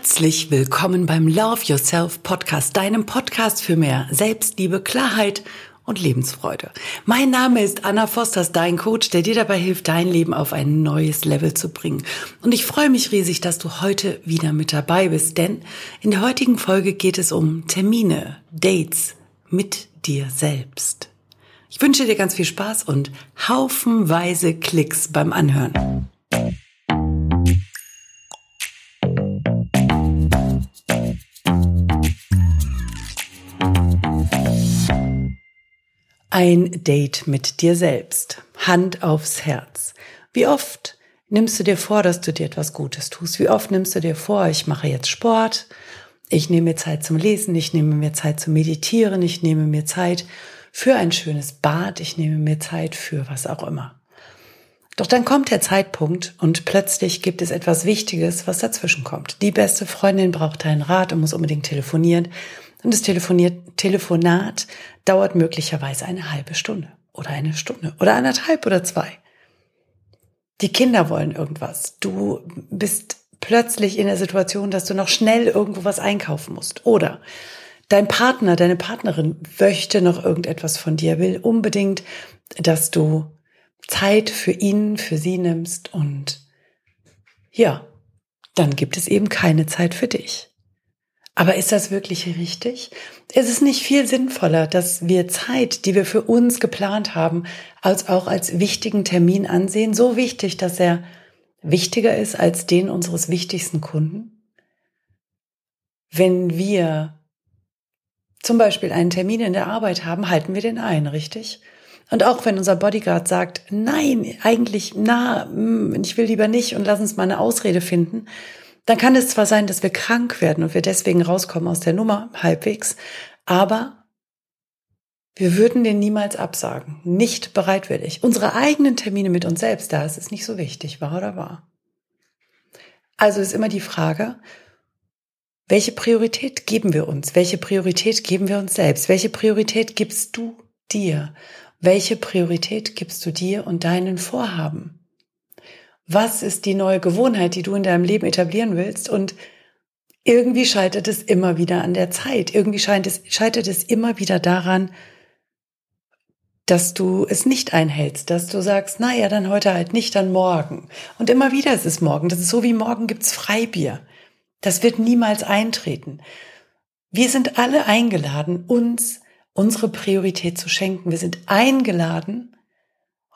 Herzlich willkommen beim Love Yourself Podcast, deinem Podcast für mehr Selbstliebe, Klarheit und Lebensfreude. Mein Name ist Anna Fosters, dein Coach, der dir dabei hilft, dein Leben auf ein neues Level zu bringen. Und ich freue mich riesig, dass du heute wieder mit dabei bist, denn in der heutigen Folge geht es um Termine, Dates mit dir selbst. Ich wünsche dir ganz viel Spaß und haufenweise Klicks beim Anhören. Ein Date mit dir selbst. Hand aufs Herz. Wie oft nimmst du dir vor, dass du dir etwas Gutes tust? Wie oft nimmst du dir vor, ich mache jetzt Sport, ich nehme mir Zeit zum Lesen, ich nehme mir Zeit zum Meditieren, ich nehme mir Zeit für ein schönes Bad, ich nehme mir Zeit für was auch immer. Doch dann kommt der Zeitpunkt und plötzlich gibt es etwas Wichtiges, was dazwischen kommt. Die beste Freundin braucht deinen Rat und muss unbedingt telefonieren. Und das Telefoniert, Telefonat dauert möglicherweise eine halbe Stunde oder eine Stunde oder anderthalb oder zwei. Die Kinder wollen irgendwas. Du bist plötzlich in der Situation, dass du noch schnell irgendwo was einkaufen musst. Oder dein Partner, deine Partnerin möchte noch irgendetwas von dir, will unbedingt, dass du Zeit für ihn, für sie nimmst und ja, dann gibt es eben keine Zeit für dich. Aber ist das wirklich richtig? Ist es nicht viel sinnvoller, dass wir Zeit, die wir für uns geplant haben, als auch als wichtigen Termin ansehen? So wichtig, dass er wichtiger ist als den unseres wichtigsten Kunden? Wenn wir zum Beispiel einen Termin in der Arbeit haben, halten wir den ein, richtig? Und auch wenn unser Bodyguard sagt, nein, eigentlich, na, mm, ich will lieber nicht und lass uns mal eine Ausrede finden, dann kann es zwar sein, dass wir krank werden und wir deswegen rauskommen aus der Nummer halbwegs, aber wir würden den niemals absagen, nicht bereitwillig. Unsere eigenen Termine mit uns selbst, da ist es nicht so wichtig, wahr oder wahr. Also ist immer die Frage, welche Priorität geben wir uns? Welche Priorität geben wir uns selbst? Welche Priorität gibst du dir? Welche Priorität gibst du dir und deinen Vorhaben? Was ist die neue Gewohnheit, die du in deinem Leben etablieren willst und irgendwie scheitert es immer wieder an der Zeit. Irgendwie scheint es, scheitert es immer wieder daran, dass du es nicht einhältst, dass du sagst, na ja, dann heute halt nicht, dann morgen. Und immer wieder ist es morgen. Das ist so wie morgen gibt's Freibier. Das wird niemals eintreten. Wir sind alle eingeladen, uns unsere Priorität zu schenken. Wir sind eingeladen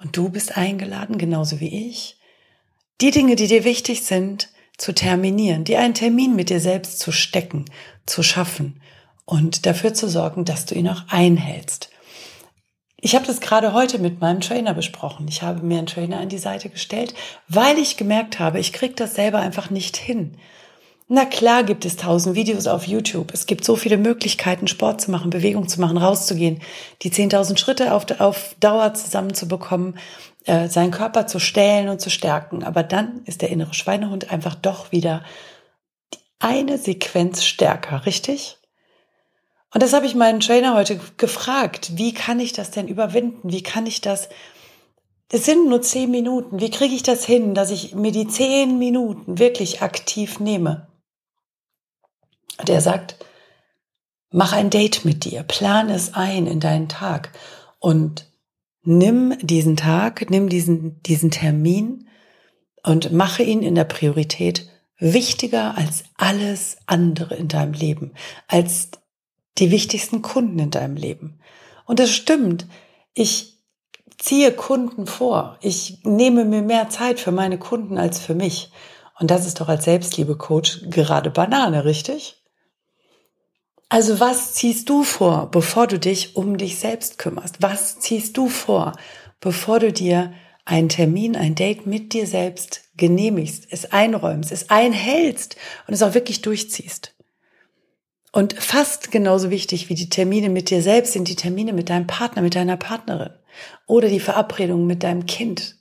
und du bist eingeladen, genauso wie ich, die Dinge, die dir wichtig sind, zu terminieren, dir einen Termin mit dir selbst zu stecken, zu schaffen und dafür zu sorgen, dass du ihn auch einhältst. Ich habe das gerade heute mit meinem Trainer besprochen. Ich habe mir einen Trainer an die Seite gestellt, weil ich gemerkt habe, ich kriege das selber einfach nicht hin. Na klar gibt es tausend Videos auf YouTube. Es gibt so viele Möglichkeiten, Sport zu machen, Bewegung zu machen, rauszugehen, die 10.000 Schritte auf, auf Dauer zusammenzubekommen, äh, seinen Körper zu stellen und zu stärken. Aber dann ist der innere Schweinehund einfach doch wieder eine Sequenz stärker, richtig? Und das habe ich meinen Trainer heute gefragt. Wie kann ich das denn überwinden? Wie kann ich das es sind nur zehn Minuten. Wie kriege ich das hin, dass ich mir die zehn Minuten wirklich aktiv nehme? Und er sagt, mach ein Date mit dir, plan es ein in deinen Tag und nimm diesen Tag, nimm diesen, diesen Termin und mache ihn in der Priorität wichtiger als alles andere in deinem Leben, als die wichtigsten Kunden in deinem Leben. Und das stimmt. Ich ziehe Kunden vor. Ich nehme mir mehr Zeit für meine Kunden als für mich. Und das ist doch als Selbstliebe-Coach gerade Banane, richtig? Also was ziehst du vor, bevor du dich um dich selbst kümmerst? Was ziehst du vor, bevor du dir einen Termin, ein Date mit dir selbst genehmigst, es einräumst, es einhältst und es auch wirklich durchziehst? Und fast genauso wichtig wie die Termine mit dir selbst sind die Termine mit deinem Partner, mit deiner Partnerin oder die Verabredung mit deinem Kind.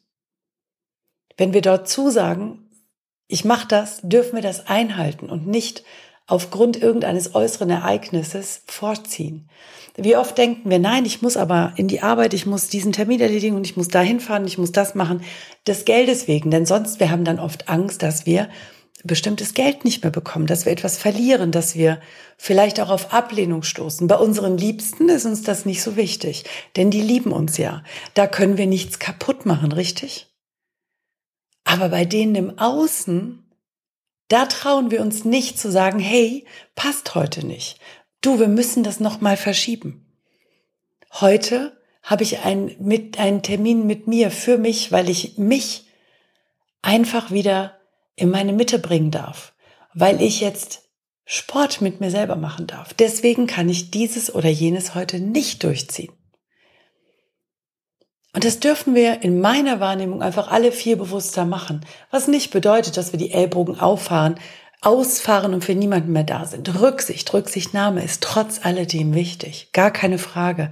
Wenn wir dort zusagen, ich mache das, dürfen wir das einhalten und nicht aufgrund irgendeines äußeren Ereignisses vorziehen. Wie oft denken wir, nein, ich muss aber in die Arbeit, ich muss diesen Termin erledigen und ich muss dahin fahren, ich muss das machen, des Geldes wegen. Denn sonst, wir haben dann oft Angst, dass wir bestimmtes Geld nicht mehr bekommen, dass wir etwas verlieren, dass wir vielleicht auch auf Ablehnung stoßen. Bei unseren Liebsten ist uns das nicht so wichtig, denn die lieben uns ja. Da können wir nichts kaputt machen, richtig? Aber bei denen im Außen, da trauen wir uns nicht zu sagen, hey, passt heute nicht. Du, wir müssen das nochmal verschieben. Heute habe ich ein, mit, einen Termin mit mir für mich, weil ich mich einfach wieder in meine Mitte bringen darf, weil ich jetzt Sport mit mir selber machen darf. Deswegen kann ich dieses oder jenes heute nicht durchziehen. Und das dürfen wir in meiner Wahrnehmung einfach alle vier bewusster machen, was nicht bedeutet, dass wir die Ellbogen auffahren, ausfahren und für niemanden mehr da sind. Rücksicht, Rücksichtnahme ist trotz alledem wichtig, gar keine Frage.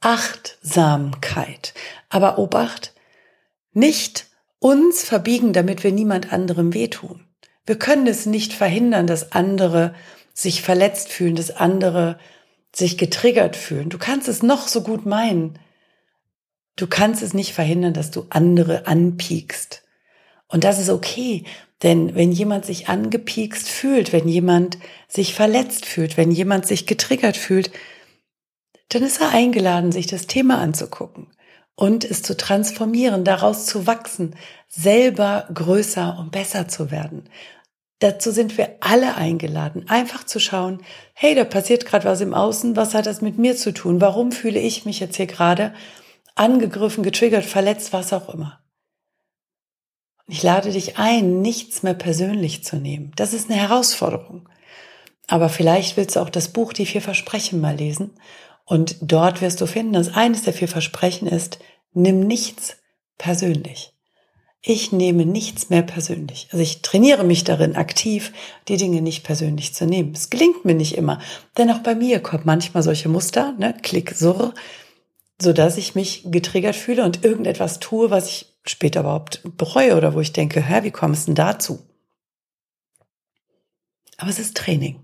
Achtsamkeit, aber Obacht, nicht uns verbiegen, damit wir niemand anderem wehtun. Wir können es nicht verhindern, dass andere sich verletzt fühlen, dass andere sich getriggert fühlen. Du kannst es noch so gut meinen. Du kannst es nicht verhindern, dass du andere anpiekst. Und das ist okay, denn wenn jemand sich angepiekst fühlt, wenn jemand sich verletzt fühlt, wenn jemand sich getriggert fühlt, dann ist er eingeladen, sich das Thema anzugucken und es zu transformieren, daraus zu wachsen, selber größer und besser zu werden. Dazu sind wir alle eingeladen, einfach zu schauen, hey, da passiert gerade was im Außen, was hat das mit mir zu tun? Warum fühle ich mich jetzt hier gerade angegriffen, getriggert, verletzt, was auch immer? Ich lade dich ein, nichts mehr persönlich zu nehmen. Das ist eine Herausforderung. Aber vielleicht willst du auch das Buch Die vier Versprechen mal lesen und dort wirst du finden, dass eines der vier Versprechen ist, nimm nichts persönlich. Ich nehme nichts mehr persönlich. Also ich trainiere mich darin aktiv, die Dinge nicht persönlich zu nehmen. Es gelingt mir nicht immer, denn auch bei mir kommen manchmal solche Muster, ne, Klick, Surr, so dass ich mich getriggert fühle und irgendetwas tue, was ich später überhaupt bereue oder wo ich denke, hä, wie kommst du denn dazu? Aber es ist Training.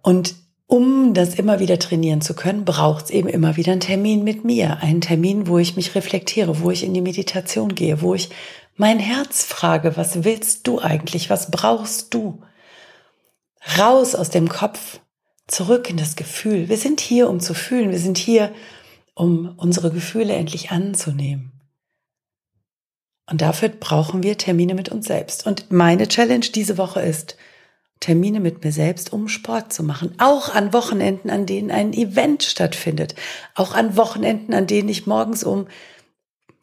Und um das immer wieder trainieren zu können, braucht es eben immer wieder einen Termin mit mir. Einen Termin, wo ich mich reflektiere, wo ich in die Meditation gehe, wo ich mein Herz frage, was willst du eigentlich? Was brauchst du? Raus aus dem Kopf, zurück in das Gefühl. Wir sind hier, um zu fühlen. Wir sind hier, um unsere Gefühle endlich anzunehmen. Und dafür brauchen wir Termine mit uns selbst. Und meine Challenge diese Woche ist, Termine mit mir selbst, um Sport zu machen. Auch an Wochenenden, an denen ein Event stattfindet. Auch an Wochenenden, an denen ich morgens um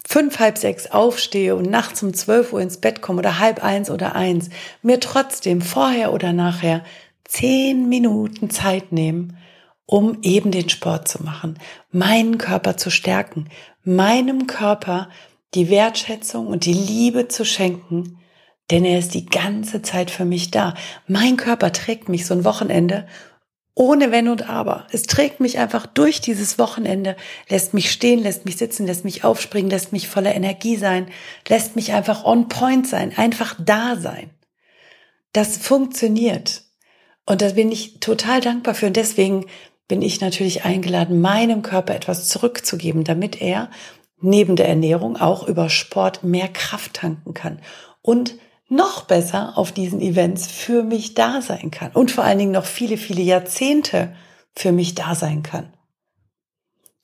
fünf, halb sechs aufstehe und nachts um zwölf Uhr ins Bett komme oder halb eins oder eins, mir trotzdem vorher oder nachher zehn Minuten Zeit nehmen, um eben den Sport zu machen, meinen Körper zu stärken, meinem Körper die Wertschätzung und die Liebe zu schenken, denn er ist die ganze Zeit für mich da. Mein Körper trägt mich so ein Wochenende ohne Wenn und Aber. Es trägt mich einfach durch dieses Wochenende, lässt mich stehen, lässt mich sitzen, lässt mich aufspringen, lässt mich voller Energie sein, lässt mich einfach on point sein, einfach da sein. Das funktioniert. Und da bin ich total dankbar für. Und deswegen bin ich natürlich eingeladen, meinem Körper etwas zurückzugeben, damit er neben der Ernährung auch über Sport mehr Kraft tanken kann und noch besser auf diesen Events für mich da sein kann und vor allen Dingen noch viele, viele Jahrzehnte für mich da sein kann.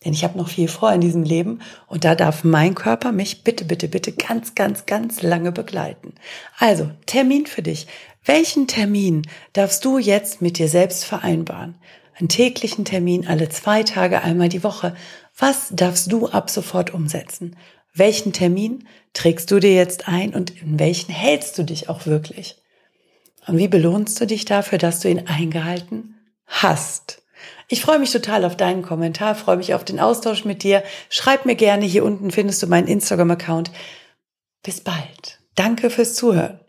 Denn ich habe noch viel vor in diesem Leben und da darf mein Körper mich bitte, bitte, bitte ganz, ganz, ganz lange begleiten. Also, Termin für dich. Welchen Termin darfst du jetzt mit dir selbst vereinbaren? Einen täglichen Termin alle zwei Tage, einmal die Woche. Was darfst du ab sofort umsetzen? welchen Termin trägst du dir jetzt ein und in welchen hältst du dich auch wirklich? Und wie belohnst du dich dafür, dass du ihn eingehalten hast? Ich freue mich total auf deinen Kommentar, freue mich auf den Austausch mit dir. Schreib mir gerne, hier unten findest du meinen Instagram-Account. Bis bald. Danke fürs Zuhören.